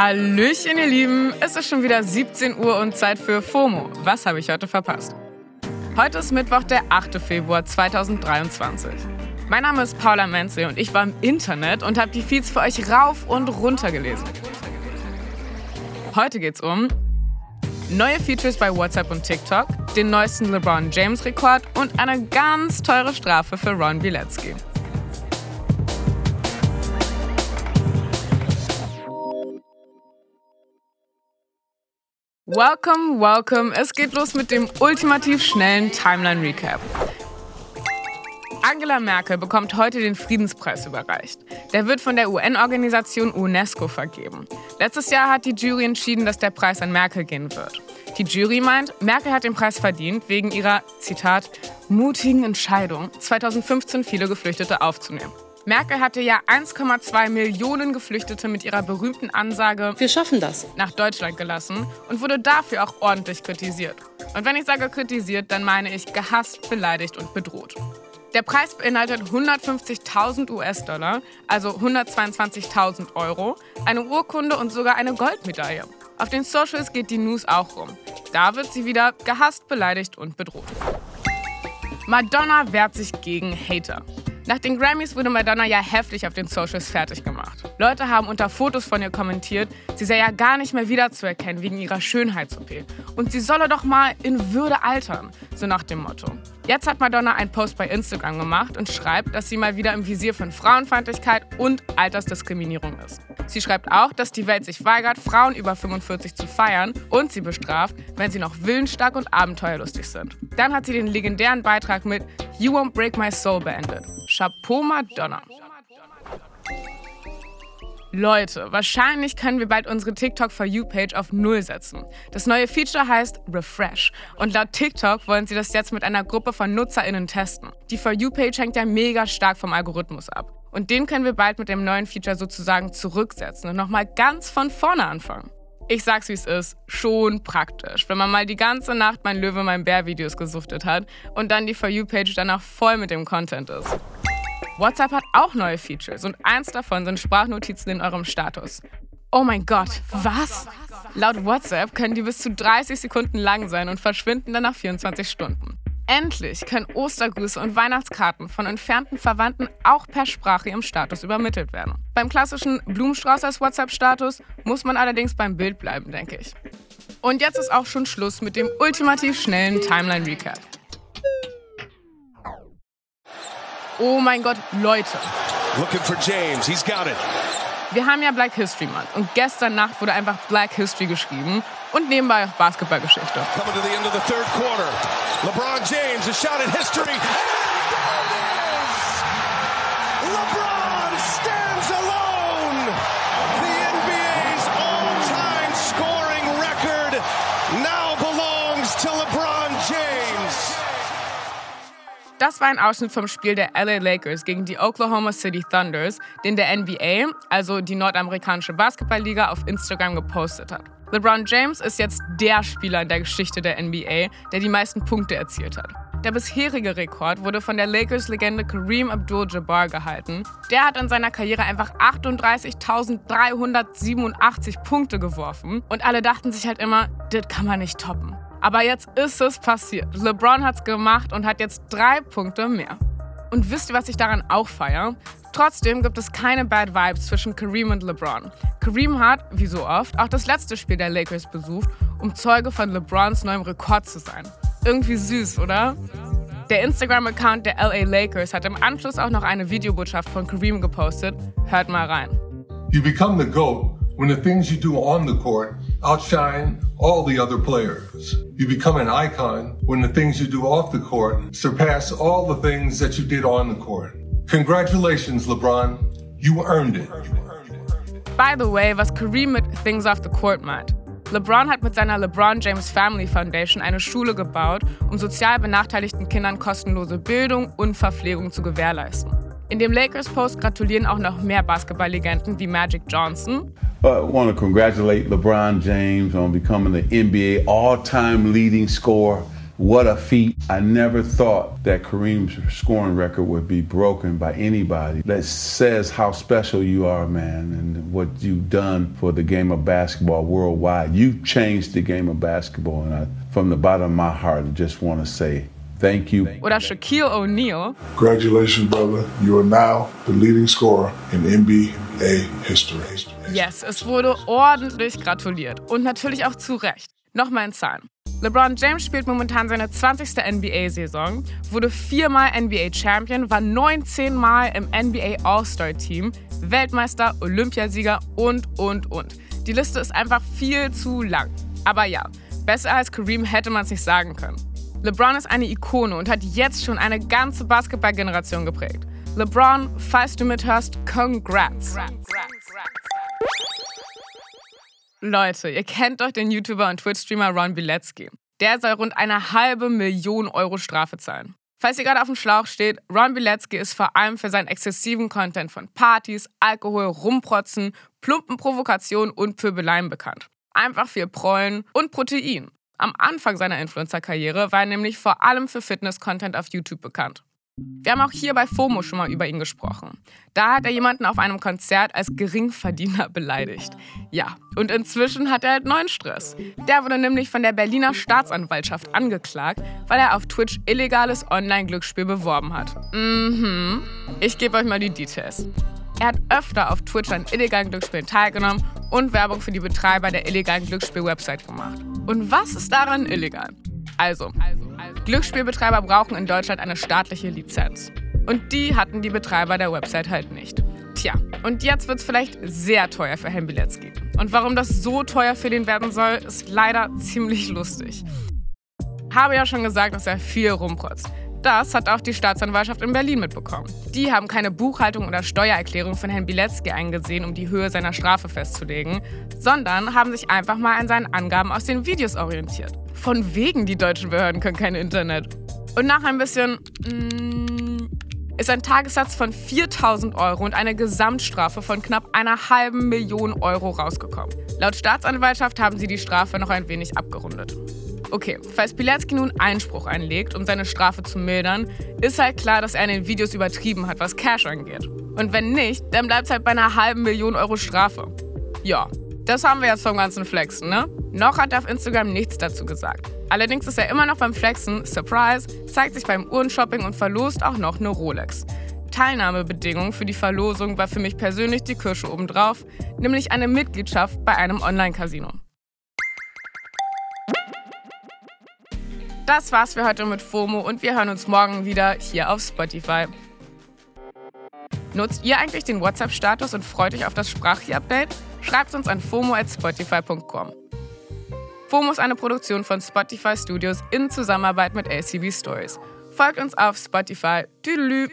Hallöchen, ihr Lieben. Es ist schon wieder 17 Uhr und Zeit für FOMO. Was habe ich heute verpasst? Heute ist Mittwoch, der 8. Februar 2023. Mein Name ist Paula Menzel und ich war im Internet und habe die Feeds für euch rauf und runter gelesen. Heute geht's um neue Features bei WhatsApp und TikTok, den neuesten LeBron James Rekord und eine ganz teure Strafe für Ron Bilecki. Welcome, welcome. Es geht los mit dem ultimativ schnellen Timeline Recap. Angela Merkel bekommt heute den Friedenspreis überreicht. Der wird von der UN-Organisation UNESCO vergeben. Letztes Jahr hat die Jury entschieden, dass der Preis an Merkel gehen wird. Die Jury meint, Merkel hat den Preis verdient wegen ihrer, Zitat, mutigen Entscheidung, 2015 viele Geflüchtete aufzunehmen. Merkel hatte ja 1,2 Millionen Geflüchtete mit ihrer berühmten Ansage Wir schaffen das nach Deutschland gelassen und wurde dafür auch ordentlich kritisiert. Und wenn ich sage kritisiert, dann meine ich gehasst, beleidigt und bedroht. Der Preis beinhaltet 150.000 US-Dollar, also 122.000 Euro, eine Urkunde und sogar eine Goldmedaille. Auf den Socials geht die News auch rum. Da wird sie wieder gehasst, beleidigt und bedroht. Madonna wehrt sich gegen Hater. Nach den Grammys wurde Madonna ja heftig auf den Socials fertig gemacht. Leute haben unter Fotos von ihr kommentiert, sie sei ja gar nicht mehr wiederzuerkennen wegen ihrer Schönheits-OP. Und sie solle doch mal in Würde altern, so nach dem Motto. Jetzt hat Madonna einen Post bei Instagram gemacht und schreibt, dass sie mal wieder im Visier von Frauenfeindlichkeit und Altersdiskriminierung ist. Sie schreibt auch, dass die Welt sich weigert, Frauen über 45 zu feiern und sie bestraft, wenn sie noch willensstark und abenteuerlustig sind. Dann hat sie den legendären Beitrag mit You Won't Break My Soul beendet. Chapeau Madonna. Leute, wahrscheinlich können wir bald unsere TikTok For You Page auf Null setzen. Das neue Feature heißt Refresh und laut TikTok wollen sie das jetzt mit einer Gruppe von NutzerInnen testen. Die For You Page hängt ja mega stark vom Algorithmus ab. Und den können wir bald mit dem neuen Feature sozusagen zurücksetzen und nochmal ganz von vorne anfangen. Ich sag's wie es ist, schon praktisch, wenn man mal die ganze Nacht mein Löwe, mein Bär Videos gesuchtet hat und dann die For You Page danach voll mit dem Content ist. WhatsApp hat auch neue Features und eins davon sind Sprachnotizen in eurem Status. Oh mein Gott, was? Laut WhatsApp können die bis zu 30 Sekunden lang sein und verschwinden dann nach 24 Stunden. Endlich können Ostergrüße und Weihnachtskarten von entfernten Verwandten auch per Sprache im Status übermittelt werden. Beim klassischen Blumenstrauß als WhatsApp-Status muss man allerdings beim Bild bleiben, denke ich. Und jetzt ist auch schon Schluss mit dem ultimativ schnellen Timeline-Recap. Oh mein Gott, Leute. Looking for James. He's got it. Wir haben ja Black History Month und gestern Nacht wurde einfach Black History geschrieben und nebenbei auch Basketballgeschichte. Coming to the end of the third quarter. LeBron James, a shot at history. LeBron stands alone. The NBA's all-time scoring record now belongs to LeBron. Das war ein Ausschnitt vom Spiel der LA Lakers gegen die Oklahoma City Thunders, den der NBA, also die nordamerikanische Basketballliga, auf Instagram gepostet hat. LeBron James ist jetzt der Spieler in der Geschichte der NBA, der die meisten Punkte erzielt hat. Der bisherige Rekord wurde von der Lakers-Legende Kareem Abdul-Jabbar gehalten. Der hat in seiner Karriere einfach 38.387 Punkte geworfen und alle dachten sich halt immer, das kann man nicht toppen. Aber jetzt ist es passiert. LeBron hat's gemacht und hat jetzt drei Punkte mehr. Und wisst ihr, was ich daran auch feiere? Trotzdem gibt es keine Bad Vibes zwischen Kareem und LeBron. Kareem hat, wie so oft, auch das letzte Spiel der Lakers besucht, um Zeuge von LeBrons neuem Rekord zu sein. Irgendwie süß, oder? Der Instagram-Account der LA Lakers hat im Anschluss auch noch eine Videobotschaft von Kareem gepostet. Hört mal rein. You become the GOAT when the things you do on the court outshine all the other players. You become an icon when the things you do off the court surpass all the things that you did on the court. Congratulations, LeBron. You earned it. By the way, was Kareem mit Things off the Court meint. LeBron hat mit seiner LeBron James Family Foundation eine Schule gebaut, um sozial benachteiligten Kindern kostenlose Bildung und Verpflegung zu gewährleisten. In dem Lakers-Post gratulieren auch noch mehr Basketballlegenden wie Magic Johnson, I want to congratulate LeBron James on becoming the NBA all time leading scorer what a feat. I never thought that Kareem's scoring record would be broken by anybody. That says how special you are, man, and what you've done for the game of basketball worldwide. You've changed the game of basketball, and I, from the bottom of my heart, I just want to say Thank you. Oder Shaquille O'Neal. Congratulations, brother. You are now the leading scorer in NBA history. Yes, es wurde ordentlich gratuliert. Und natürlich auch zu Recht. Nochmal in Zahlen. LeBron James spielt momentan seine 20. NBA-Saison, wurde viermal NBA-Champion, war 19 Mal im NBA All-Star-Team, Weltmeister, Olympiasieger und, und, und. Die Liste ist einfach viel zu lang. Aber ja, besser als Kareem hätte man es nicht sagen können. LeBron ist eine Ikone und hat jetzt schon eine ganze Basketballgeneration geprägt. LeBron, falls du mithörst, congrats. Leute, ihr kennt doch den YouTuber und Twitch-Streamer Ron Bilecki. Der soll rund eine halbe Million Euro Strafe zahlen. Falls ihr gerade auf dem Schlauch steht, Ron Bilecki ist vor allem für seinen exzessiven Content von Partys, Alkohol, Rumprotzen, plumpen Provokationen und Pöbeleien bekannt. Einfach viel Prollen und Protein. Am Anfang seiner Influencer-Karriere war er nämlich vor allem für Fitness-Content auf YouTube bekannt. Wir haben auch hier bei FOMO schon mal über ihn gesprochen. Da hat er jemanden auf einem Konzert als Geringverdiener beleidigt. Ja, und inzwischen hat er halt neuen Stress. Der wurde nämlich von der Berliner Staatsanwaltschaft angeklagt, weil er auf Twitch illegales Online-Glücksspiel beworben hat. Mhm. Ich gebe euch mal die Details. Er hat öfter auf Twitch an illegalen Glücksspielen teilgenommen und Werbung für die Betreiber der illegalen Glücksspiel-Website gemacht. Und was ist daran illegal? Also, Glücksspielbetreiber brauchen in Deutschland eine staatliche Lizenz. Und die hatten die Betreiber der Website halt nicht. Tja, und jetzt wird es vielleicht sehr teuer für Herrn Bilecki. Und warum das so teuer für den werden soll, ist leider ziemlich lustig. Habe ja schon gesagt, dass er viel rumprotzt. Das hat auch die Staatsanwaltschaft in Berlin mitbekommen. Die haben keine Buchhaltung oder Steuererklärung von Herrn Bilecki eingesehen, um die Höhe seiner Strafe festzulegen, sondern haben sich einfach mal an seinen Angaben aus den Videos orientiert. Von wegen, die deutschen Behörden können kein Internet. Und nach ein bisschen mm, ist ein Tagessatz von 4000 Euro und eine Gesamtstrafe von knapp einer halben Million Euro rausgekommen. Laut Staatsanwaltschaft haben sie die Strafe noch ein wenig abgerundet. Okay, falls Pilecki nun Einspruch einlegt, um seine Strafe zu mildern, ist halt klar, dass er in den Videos übertrieben hat, was Cash angeht. Und wenn nicht, dann bleibt es halt bei einer halben Million Euro Strafe. Ja, das haben wir jetzt vom ganzen Flexen, ne? Noch hat er auf Instagram nichts dazu gesagt. Allerdings ist er immer noch beim Flexen, Surprise, zeigt sich beim Uhrenshopping und verlost auch noch eine Rolex. Teilnahmebedingung für die Verlosung war für mich persönlich die Kirsche obendrauf, nämlich eine Mitgliedschaft bei einem Online-Casino. Das war's für heute mit FOMO und wir hören uns morgen wieder hier auf Spotify. Nutzt ihr eigentlich den WhatsApp-Status und freut euch auf das Sprachie-Update? Schreibt uns an fomo@spotify.com. FOMO ist eine Produktion von Spotify Studios in Zusammenarbeit mit ACB Stories. Folgt uns auf Spotify. Tüdelü.